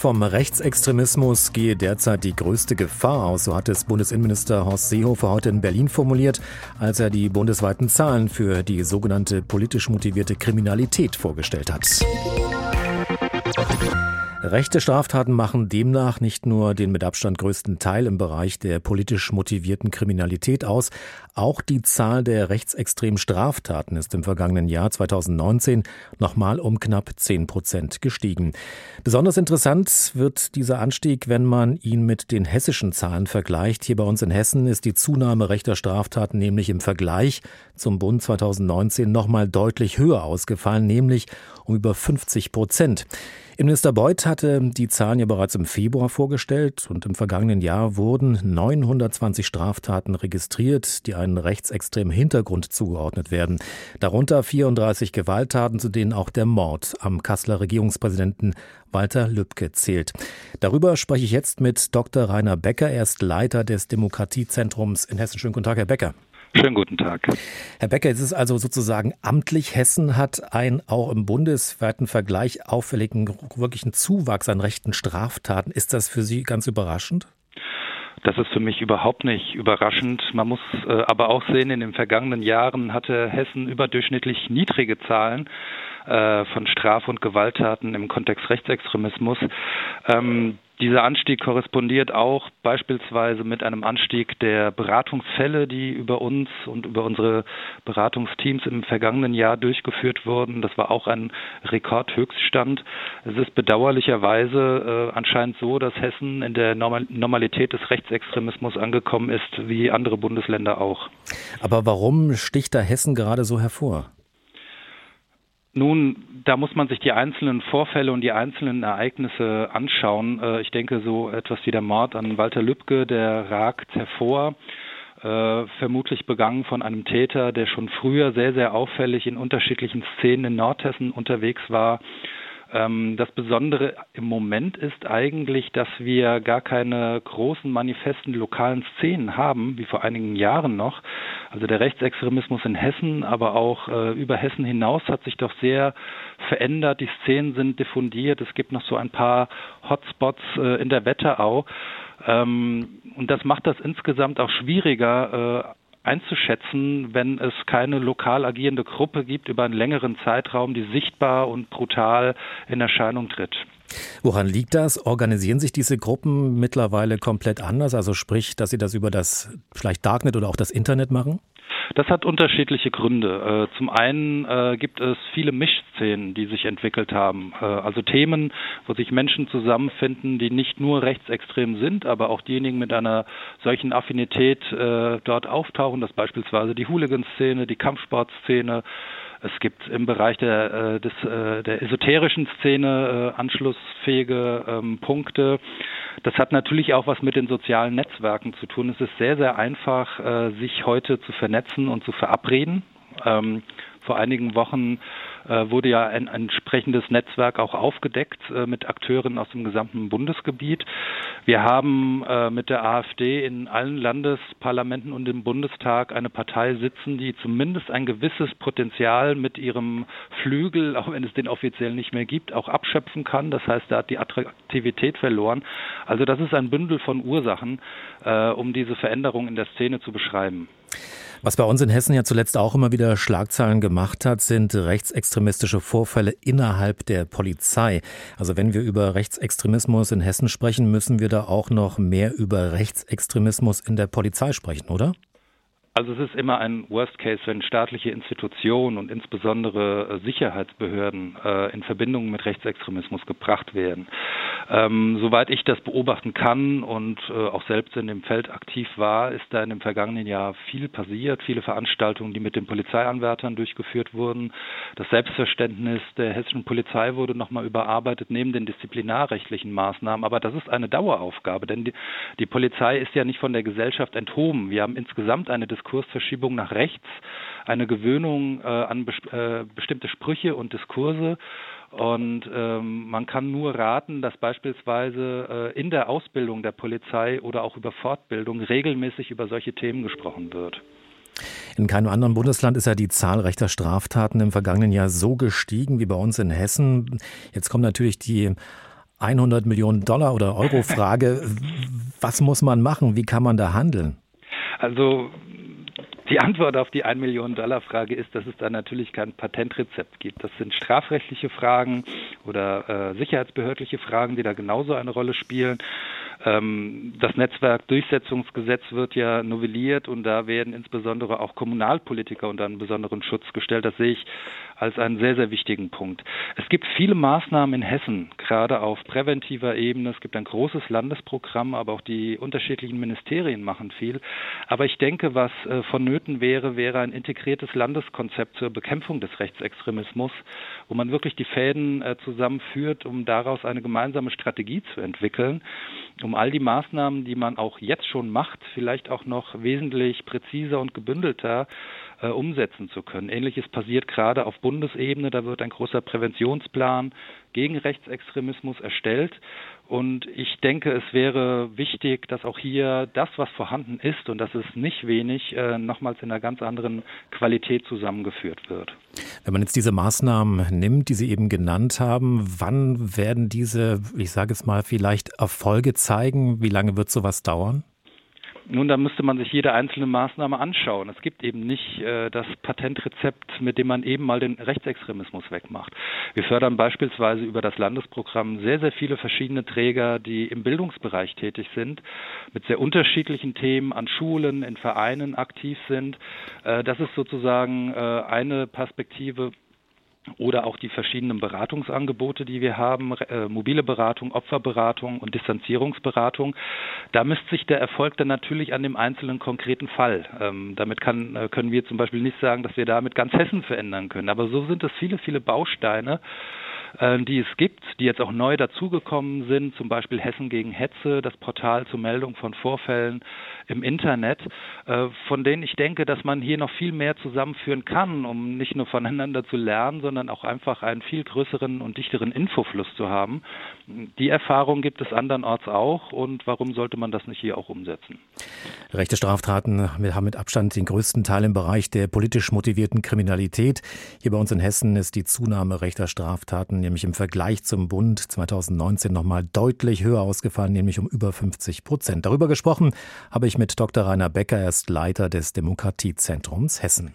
Vom Rechtsextremismus gehe derzeit die größte Gefahr aus, so hat es Bundesinnenminister Horst Seehofer heute in Berlin formuliert, als er die bundesweiten Zahlen für die sogenannte politisch motivierte Kriminalität vorgestellt hat. Rechte Straftaten machen demnach nicht nur den mit Abstand größten Teil im Bereich der politisch motivierten Kriminalität aus, auch die Zahl der rechtsextremen Straftaten ist im vergangenen Jahr 2019 nochmal um knapp 10 Prozent gestiegen. Besonders interessant wird dieser Anstieg, wenn man ihn mit den hessischen Zahlen vergleicht. Hier bei uns in Hessen ist die Zunahme rechter Straftaten nämlich im Vergleich zum Bund 2019 nochmal deutlich höher ausgefallen, nämlich um über 50 Prozent. Innenminister Beuth hatte die Zahlen ja bereits im Februar vorgestellt und im vergangenen Jahr wurden 920 Straftaten registriert, die einen rechtsextremen Hintergrund zugeordnet werden. Darunter 34 Gewalttaten, zu denen auch der Mord am Kasseler Regierungspräsidenten Walter Lübcke zählt. Darüber spreche ich jetzt mit Dr. Rainer Becker. Er ist Leiter des Demokratiezentrums in Hessen. Schönen guten Tag, Herr Becker. Schönen guten Tag. Herr Becker, es ist also sozusagen amtlich. Hessen hat einen auch im bundesweiten Vergleich auffälligen, wirklichen Zuwachs an rechten Straftaten. Ist das für Sie ganz überraschend? Das ist für mich überhaupt nicht überraschend. Man muss äh, aber auch sehen, in den vergangenen Jahren hatte Hessen überdurchschnittlich niedrige Zahlen äh, von Straf- und Gewalttaten im Kontext Rechtsextremismus. Ähm, dieser Anstieg korrespondiert auch beispielsweise mit einem Anstieg der Beratungsfälle, die über uns und über unsere Beratungsteams im vergangenen Jahr durchgeführt wurden. Das war auch ein Rekordhöchststand. Es ist bedauerlicherweise äh, anscheinend so, dass Hessen in der Normalität des Rechtsextremismus angekommen ist, wie andere Bundesländer auch. Aber warum sticht da Hessen gerade so hervor? Nun, da muss man sich die einzelnen Vorfälle und die einzelnen Ereignisse anschauen. Äh, ich denke, so etwas wie der Mord an Walter Lübcke, der ragt hervor. Äh, vermutlich begangen von einem Täter, der schon früher sehr, sehr auffällig in unterschiedlichen Szenen in Nordhessen unterwegs war das Besondere im Moment ist eigentlich, dass wir gar keine großen manifesten lokalen Szenen haben, wie vor einigen Jahren noch. Also der Rechtsextremismus in Hessen, aber auch äh, über Hessen hinaus hat sich doch sehr verändert. Die Szenen sind diffundiert. Es gibt noch so ein paar Hotspots äh, in der Wetterau. Ähm, und das macht das insgesamt auch schwieriger, äh, einzuschätzen, wenn es keine lokal agierende Gruppe gibt über einen längeren Zeitraum, die sichtbar und brutal in Erscheinung tritt. Woran liegt das? Organisieren sich diese Gruppen mittlerweile komplett anders? Also sprich, dass sie das über das vielleicht Darknet oder auch das Internet machen? Das hat unterschiedliche Gründe. Äh, zum einen äh, gibt es viele Mischszenen, die sich entwickelt haben. Äh, also Themen, wo sich Menschen zusammenfinden, die nicht nur rechtsextrem sind, aber auch diejenigen mit einer solchen Affinität dort auftauchen, dass beispielsweise die Hooligan-Szene, die Kampfsportszene, es gibt im Bereich der, des, der esoterischen Szene anschlussfähige ähm, Punkte. Das hat natürlich auch was mit den sozialen Netzwerken zu tun. Es ist sehr, sehr einfach, äh, sich heute zu vernetzen und zu verabreden. Ähm, vor einigen Wochen äh, wurde ja ein, ein entsprechendes Netzwerk auch aufgedeckt äh, mit Akteuren aus dem gesamten Bundesgebiet. Wir haben äh, mit der AfD in allen Landesparlamenten und im Bundestag eine Partei sitzen, die zumindest ein gewisses Potenzial mit ihrem Flügel, auch wenn es den offiziell nicht mehr gibt, auch abschöpfen kann. Das heißt, da hat die Attraktivität verloren. Also das ist ein Bündel von Ursachen, äh, um diese Veränderung in der Szene zu beschreiben. Was bei uns in Hessen ja zuletzt auch immer wieder Schlagzeilen gemacht hat, sind rechtsextremistische Vorfälle innerhalb der Polizei. Also wenn wir über Rechtsextremismus in Hessen sprechen, müssen wir da auch noch mehr über Rechtsextremismus in der Polizei sprechen, oder? Also es ist immer ein Worst Case, wenn staatliche Institutionen und insbesondere äh, Sicherheitsbehörden äh, in Verbindung mit Rechtsextremismus gebracht werden. Ähm, soweit ich das beobachten kann und äh, auch selbst in dem Feld aktiv war, ist da in dem vergangenen Jahr viel passiert, viele Veranstaltungen, die mit den Polizeianwärtern durchgeführt wurden. Das Selbstverständnis der hessischen Polizei wurde nochmal überarbeitet neben den disziplinarrechtlichen Maßnahmen. Aber das ist eine Daueraufgabe, denn die, die Polizei ist ja nicht von der Gesellschaft enthoben. Wir haben insgesamt eine Diskussion Diskursverschiebung nach rechts, eine Gewöhnung äh, an bes äh, bestimmte Sprüche und Diskurse. Und ähm, man kann nur raten, dass beispielsweise äh, in der Ausbildung der Polizei oder auch über Fortbildung regelmäßig über solche Themen gesprochen wird. In keinem anderen Bundesland ist ja die Zahl rechter Straftaten im vergangenen Jahr so gestiegen wie bei uns in Hessen. Jetzt kommt natürlich die 100 Millionen Dollar oder Euro Frage. Was muss man machen? Wie kann man da handeln? Also die Antwort auf die 1 Million Dollar Frage ist, dass es da natürlich kein Patentrezept gibt. Das sind strafrechtliche Fragen oder äh, sicherheitsbehördliche Fragen, die da genauso eine Rolle spielen. Ähm, das Netzwerkdurchsetzungsgesetz wird ja novelliert und da werden insbesondere auch Kommunalpolitiker unter einen besonderen Schutz gestellt. Das sehe ich als einen sehr, sehr wichtigen Punkt. Es gibt viele Maßnahmen in Hessen, gerade auf präventiver Ebene. Es gibt ein großes Landesprogramm, aber auch die unterschiedlichen Ministerien machen viel. Aber ich denke, was äh, vonnöten wäre, wäre ein integriertes Landeskonzept zur Bekämpfung des Rechtsextremismus, wo man wirklich die Fäden äh, zusammenführt, um daraus eine gemeinsame Strategie zu entwickeln um all die Maßnahmen, die man auch jetzt schon macht, vielleicht auch noch wesentlich präziser und gebündelter äh, umsetzen zu können. Ähnliches passiert gerade auf Bundesebene. Da wird ein großer Präventionsplan gegen Rechtsextremismus erstellt. Und ich denke, es wäre wichtig, dass auch hier das, was vorhanden ist, und das ist nicht wenig, äh, nochmals in einer ganz anderen Qualität zusammengeführt wird. Wenn man jetzt diese Maßnahmen nimmt, die Sie eben genannt haben, wann werden diese, ich sage es mal, vielleicht Erfolge zeigen? Wie lange wird sowas dauern? Nun, da müsste man sich jede einzelne Maßnahme anschauen. Es gibt eben nicht äh, das Patentrezept, mit dem man eben mal den Rechtsextremismus wegmacht. Wir fördern beispielsweise über das Landesprogramm sehr, sehr viele verschiedene Träger, die im Bildungsbereich tätig sind, mit sehr unterschiedlichen Themen an Schulen, in Vereinen aktiv sind. Äh, das ist sozusagen äh, eine Perspektive, oder auch die verschiedenen Beratungsangebote, die wir haben, äh, mobile Beratung, Opferberatung und Distanzierungsberatung. Da misst sich der Erfolg dann natürlich an dem einzelnen konkreten Fall. Ähm, damit kann, äh, können wir zum Beispiel nicht sagen, dass wir damit ganz Hessen verändern können. Aber so sind es viele, viele Bausteine, die es gibt, die jetzt auch neu dazugekommen sind, zum Beispiel Hessen gegen Hetze, das Portal zur Meldung von Vorfällen im Internet, äh, von denen ich denke, dass man hier noch viel mehr zusammenführen kann, um nicht nur voneinander zu lernen, sondern auch einfach einen viel größeren und dichteren Infofluss zu haben. Die Erfahrung gibt es andernorts auch und warum sollte man das nicht hier auch umsetzen? Rechte Straftaten haben mit Abstand den größten Teil im Bereich der politisch motivierten Kriminalität. Hier bei uns in Hessen ist die Zunahme rechter Straftaten nämlich im Vergleich zum Bund 2019 nochmal deutlich höher ausgefallen, nämlich um über 50 Prozent. Darüber gesprochen habe ich mit Dr. Rainer Becker, er ist Leiter des Demokratiezentrums Hessen.